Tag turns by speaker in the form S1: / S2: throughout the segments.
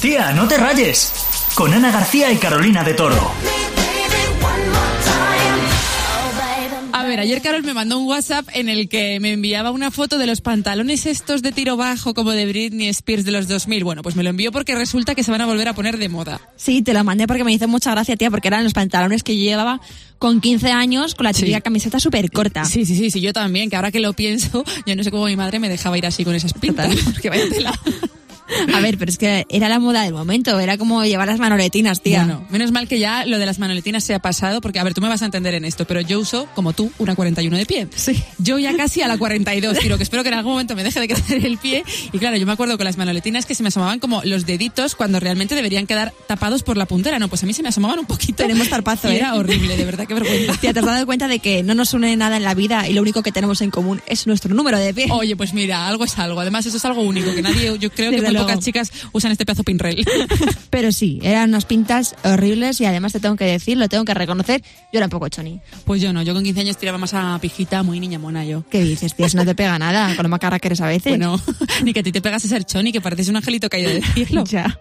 S1: Tía, no te rayes. Con Ana García y Carolina de Toro.
S2: A ver, ayer Carol me mandó un WhatsApp en el que me enviaba una foto de los pantalones estos de tiro bajo como de Britney Spears de los 2000. Bueno, pues me lo envió porque resulta que se van a volver a poner de moda.
S3: Sí, te lo mandé porque me hizo mucha gracia, tía, porque eran los pantalones que yo llevaba con 15 años con la típica camiseta súper corta.
S2: Sí, sí, sí, sí, yo también, que ahora que lo pienso, yo no sé cómo mi madre me dejaba ir así con esas pintas. Porque vaya tela.
S3: A ver, pero es que era la moda del momento, era como llevar las manoletinas, tía.
S2: Bueno, menos mal que ya lo de las manoletinas se ha pasado, porque a ver, tú me vas a entender en esto, pero yo uso, como tú, una 41 de pie.
S3: Sí.
S2: Yo ya casi a la 42, quiero que espero que en algún momento me deje de crecer el pie. Y claro, yo me acuerdo con las manoletinas que se me asomaban como los deditos cuando realmente deberían quedar tapados por la puntera. No, pues a mí se me asomaban un poquito.
S3: Tenemos tarpazo,
S2: Y
S3: ¿eh?
S2: Era horrible, de verdad, qué vergüenza.
S3: Tía, ¿te has dado cuenta de que no nos une nada en la vida y lo único que tenemos en común es nuestro número de pie?
S2: Oye, pues mira, algo es algo. Además, eso es algo único, que nadie, yo creo que
S3: Desde
S2: muy
S3: luego.
S2: pocas chicas usan este pedazo pinrel.
S3: Pero sí, eran unas pintas horribles y además te tengo que decir, lo tengo que reconocer, yo era un poco choni.
S2: Pues yo no, yo con 15 años tiraba más a pijita, muy niña mona yo.
S3: ¿Qué dices, tía? No te pega nada, con lo macarra que eres a veces.
S2: Bueno, ni que a ti te pegas a ser choni, que pareces un angelito caído del cielo.
S3: Ya.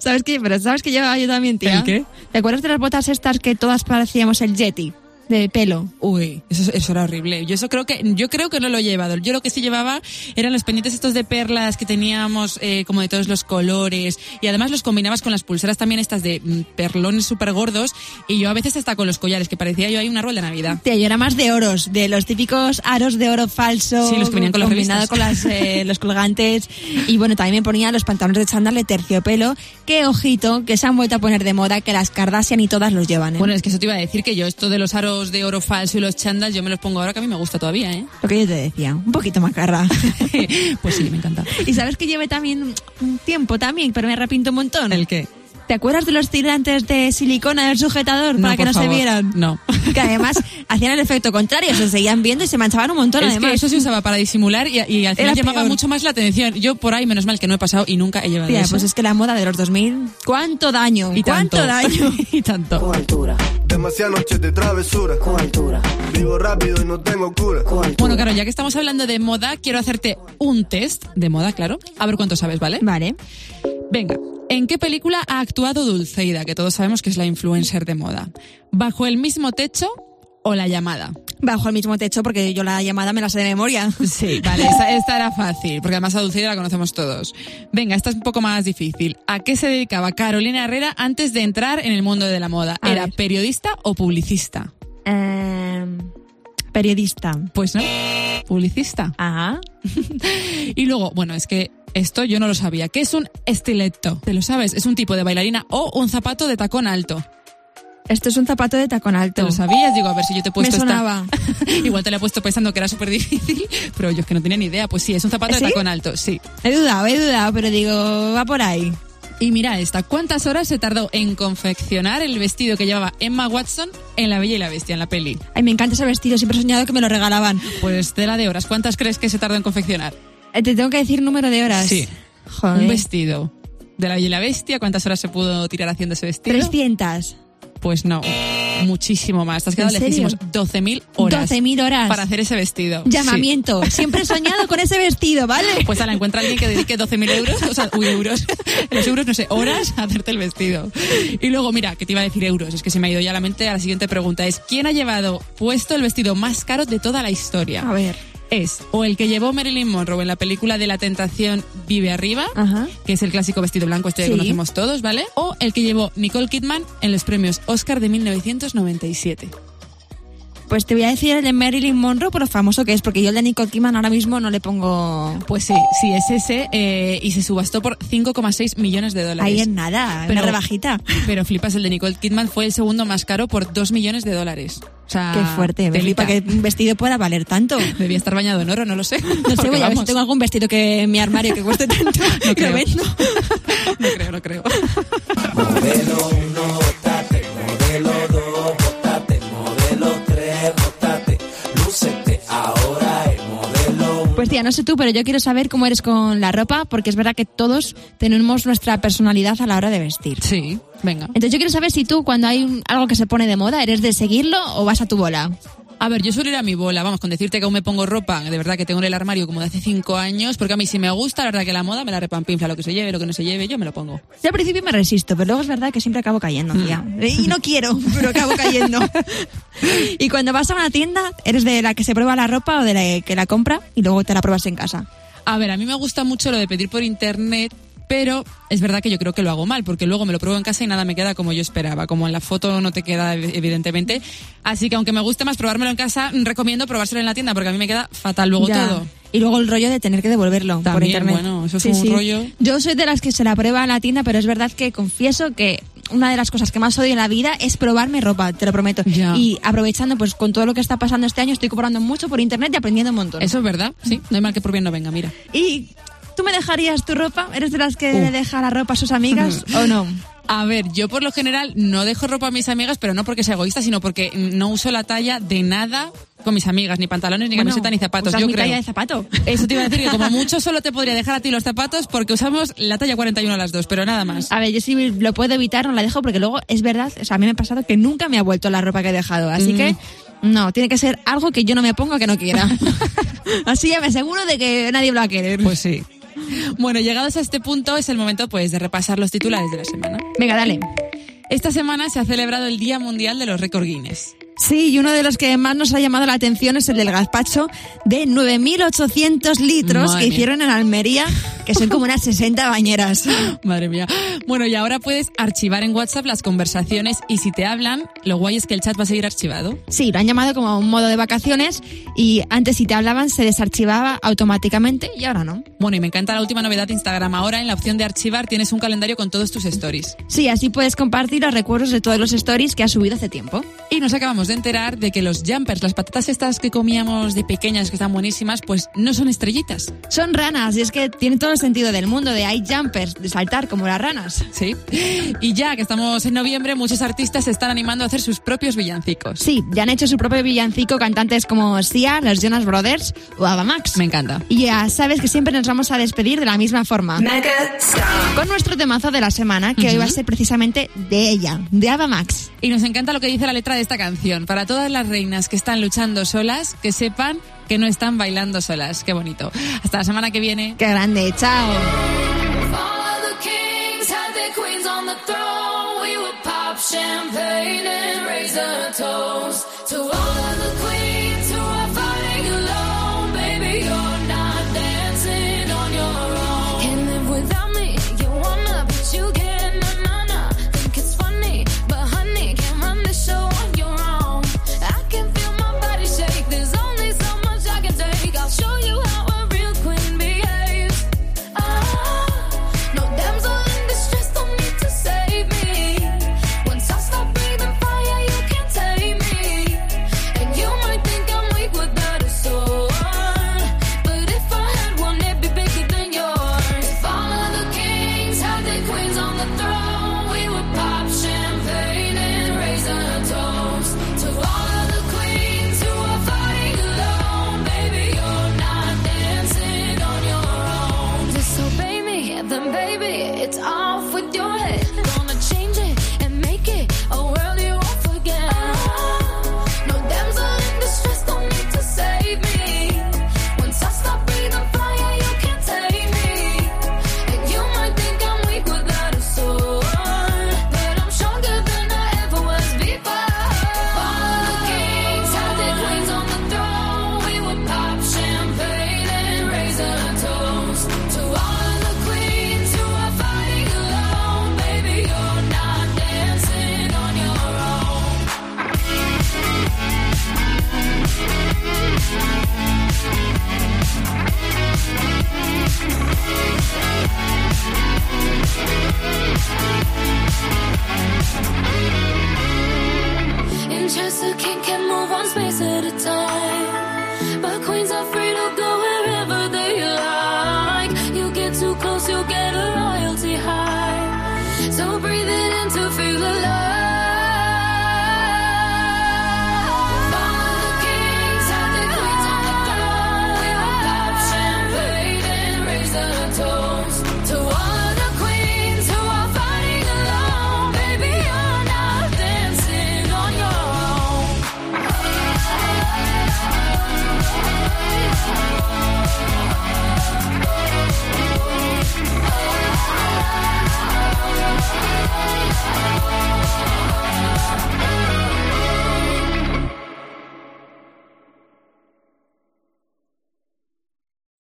S3: ¿Sabes qué? Pero ¿sabes qué llevaba yo también, tía?
S2: ¿El qué?
S3: ¿Te acuerdas de las botas estas que todas parecíamos el Yeti? De pelo.
S2: Uy, eso, eso era horrible. Yo eso creo que, yo creo que no lo he llevado. Yo lo que sí llevaba eran los pendientes estos de perlas que teníamos, eh, como de todos los colores. Y además los combinabas con las pulseras también estas de mm, perlones súper gordos. Y yo a veces hasta con los collares, que parecía yo ahí una rueda de Navidad.
S3: Tía, yo era más de oros, de los típicos aros de oro falso.
S2: Sí, los que venían con
S3: combinado con las, eh, los colgantes. Y bueno, también me ponía los pantalones de chándal de terciopelo. Que ojito, que se han vuelto a poner de moda, que las Kardashian y todas los llevan, ¿eh?
S2: Bueno, es que eso te iba a decir que yo esto de los aros de oro falso y los chandals, yo me los pongo ahora que a mí me gusta todavía, ¿eh?
S3: Lo que yo te decía, un poquito macarra.
S2: pues sí, me encanta.
S3: y sabes que llevé también un tiempo también, pero me arrepiento un montón.
S2: ¿El qué?
S3: ¿Te acuerdas de los tirantes de silicona del sujetador para
S2: No,
S3: que
S2: por
S3: no se
S2: favor.
S3: vieran?
S2: No.
S3: Que además hacían el efecto contrario, se seguían viendo y se manchaban un montón
S2: Es
S3: además.
S2: que eso se usaba para disimular y, y al final
S3: Era
S2: llamaba
S3: peor.
S2: mucho más la atención. Yo por ahí, menos mal que no he pasado y nunca he llevado
S3: Tía,
S2: eso.
S3: pues es que la moda de los 2000, ¿cuánto daño?
S2: y
S3: ¿Cuánto
S2: tanto.
S3: daño?
S2: y tanto.
S4: Con altura,
S5: Demasiadas noches de travesura.
S4: con altura,
S5: Vivo rápido y no tengo cura.
S4: con altura.
S2: Bueno, claro, ya que estamos hablando de moda, quiero hacerte un test de moda, claro. A ver cuánto sabes, ¿vale?
S3: Vale.
S2: Venga, ¿en qué película ha actuado Dulceida, que todos sabemos que es la influencer de moda? ¿Bajo el mismo techo o la llamada?
S3: Bajo el mismo techo porque yo la llamada me la sé de memoria.
S2: Sí, vale, esta, esta era fácil, porque además a Dulceida la conocemos todos. Venga, esta es un poco más difícil. ¿A qué se dedicaba Carolina Herrera antes de entrar en el mundo de la moda?
S3: A
S2: ¿Era
S3: ver.
S2: periodista o publicista?
S3: Em, periodista.
S2: Pues no, publicista.
S3: Ajá.
S2: Y luego, bueno, es que esto yo no lo sabía. ¿Qué es un estiletto? ¿Te lo sabes? Es un tipo de bailarina o un zapato de tacón alto.
S3: Esto es un zapato de tacón alto.
S2: ¿Te lo sabías? Digo, a ver si yo te he
S3: Me
S2: puesto esta-
S3: sonaba.
S2: Igual te la he puesto pensando que era súper difícil, pero yo es que no tenía ni idea. Pues sí, es un zapato
S3: ¿Sí?
S2: de tacón alto, sí.
S3: He dudado, he dudado, pero digo, va por ahí.
S2: Y mira esta, ¿cuántas horas se tardó en confeccionar el vestido que llevaba Emma Watson en La Bella y la Bestia, en la peli?
S3: Ay, me encanta ese vestido, siempre he soñado que me lo regalaban.
S2: Pues tela de horas, ¿cuántas crees que se tardó en confeccionar?
S3: Eh, Te tengo que decir número de horas.
S2: Sí.
S3: Joder.
S2: Un vestido de La Bella y la Bestia, ¿cuántas horas se pudo tirar haciendo ese vestido?
S3: 300.
S2: Pues no, muchísimo más. Te has quedado lejísimos. 12.000 horas.
S3: 12.000 horas.
S2: Para hacer ese vestido.
S3: Llamamiento. Siempre he soñado con ese vestido, ¿vale?
S2: Pues a la encuentra alguien que dedique 12.000 euros, o sea, uy, euros, los euros, no sé, horas a hacerte el vestido. Y luego, mira, que te iba a decir euros, es que se me ha ido ya la mente a la siguiente pregunta, es ¿quién ha llevado puesto el vestido más caro de toda la historia?
S3: A ver.
S2: Es o el que llevó Marilyn Monroe en la película de la tentación Vive Arriba,
S3: Ajá.
S2: que es el clásico vestido blanco este que
S3: Sí.
S2: conocemos todos, ¿vale? O el que llevó Nicole Kidman en los premios Oscar de 1997.
S3: Pues te voy a decir el de Marilyn Monroe por lo famoso que es, porque yo el de Nicole Kidman ahora mismo no le pongo...
S2: Pues sí, sí, es ese, eh, y se subastó por 5,6 millones de dólares.
S3: Ahí en nada,
S2: Pero-
S3: una rebajita.
S2: Pero flipas, el de Nicole Kidman fue el segundo más caro por 2 millones de dólares. O sea,
S3: Qué fuerte, me flipa que un vestido pueda valer tanto.
S2: Debía estar bañado en oro, no lo sé.
S3: No sé, voy a ver si tengo algún vestido que en mi armario que cueste tanto.
S2: No creo.
S3: lo vendo.
S2: no creo, no creo.
S4: Modelo 1.
S3: Tía, no sé tú, pero yo quiero saber cómo eres con la ropa, porque es verdad que todos tenemos nuestra personalidad a la hora de vestir.
S2: Sí, venga.
S3: Entonces yo quiero saber si tú, cuando hay un- algo que se pone de moda, ¿eres de seguirlo o vas a tu bola?
S2: A ver, yo suelo ir a mi bola, vamos, con decirte que aún me pongo ropa, de verdad que tengo en el armario como de hace cinco años, porque a mí si me gusta, la verdad que la moda me la repampinfla, lo que se lleve, lo que no se lleve, yo me lo pongo.
S3: Yo al principio me resisto, pero luego es verdad que siempre acabo cayendo, tía. Y no quiero, pero acabo cayendo. y cuando vas a una tienda, ¿eres de la que se prueba la ropa o de la que la compra y luego te la pruebas en casa?
S2: A ver, a mí me gusta mucho lo de pedir por internet, pero es verdad que yo creo que lo hago mal, porque luego me lo pruebo en casa y nada me queda como yo esperaba. Como en la foto no te queda, ev- evidentemente. Así que aunque me guste más probármelo en casa, mm, recomiendo probárselo en la tienda, porque a mí me queda fatal luego
S3: Ya.
S2: todo.
S3: Y luego el rollo de tener que devolverlo por
S2: También,
S3: internet.
S2: bueno, eso es un rollo.
S3: Yo soy de las que se la prueba en la tienda, pero es verdad que confieso que una de las cosas que más odio en la vida es probarme ropa, te lo prometo.
S2: Ya.
S3: Y aprovechando pues con todo lo que está pasando este año, estoy comprando mucho por internet y aprendiendo un montón.
S2: Eso es verdad, sí. No hay mal que por bien no venga, mira.
S3: ¿Y tú me dejarías tu ropa? ¿Eres de las que
S2: Uh.
S3: le deja la ropa a sus amigas o no?
S2: A ver, yo por lo general no dejo ropa a mis amigas, pero no porque sea egoísta, sino porque no uso la talla de nada con mis amigas, ni pantalones, ni
S3: Bueno,
S2: camiseta, ni zapatos.
S3: usas
S2: yo
S3: mi
S2: creo.
S3: talla de zapato.
S2: Eso te iba a decir que como mucho solo te podría dejar a ti los zapatos porque usamos la talla 41 las dos, pero nada más.
S3: A ver, yo si lo puedo evitar, no la dejo porque luego es verdad, o sea, a mí me ha pasado que nunca me ha vuelto la ropa que he dejado. Así
S2: Mm.
S3: que, no, tiene que ser algo que yo no me ponga que no quiera. Así ya me aseguro de que nadie lo va a querer.
S2: Pues sí. Bueno, llegados a este punto es el momento pues de repasar los titulares de la semana.
S3: Venga, dale.
S2: Esta semana se ha celebrado el Día Mundial de los Récord Guinness.
S3: Sí, y uno de los que más nos ha llamado la atención es el del gazpacho de 9.800 litros
S2: Madre
S3: que hicieron en Almería, que son como unas 60 bañeras.
S2: Madre mía. Bueno, y ahora puedes archivar en WhatsApp las conversaciones y si te hablan, lo guay es que el chat va a seguir archivado.
S3: Sí, lo han llamado como un modo de vacaciones y antes si te hablaban se desarchivaba automáticamente y ahora no.
S2: Bueno, y me encanta la última novedad de Instagram. Ahora en la opción de archivar tienes un calendario con todos tus stories.
S3: Sí, así puedes compartir los recuerdos de todos los stories que has subido hace tiempo.
S2: Y nos acabamos de enterar de que los jumpers, las patatas estas que comíamos de pequeñas, que están buenísimas, pues no son estrellitas.
S3: Son ranas y es que tiene todo el sentido del mundo de hay jumpers, de saltar como las ranas.
S2: Sí. Y ya que estamos en noviembre, muchos artistas se están animando a hacer sus propios villancicos.
S3: Sí, ya han hecho su propio villancico cantantes como Sia, los Jonas Brothers o Ava Max.
S2: Me encanta.
S3: Y ya sabes que siempre nos vamos a despedir de la misma forma. Con nuestro temazo de la semana, que hoy va a ser precisamente de ella, de Ava Max.
S2: Y nos encanta lo que dice la letra de esta canción. Para todas las reinas que están luchando solas, que sepan que no están bailando solas. Qué bonito. Hasta la semana que viene.
S3: ¡Qué grande! ¡Chao!
S6: Champagne and raise a toast to all of the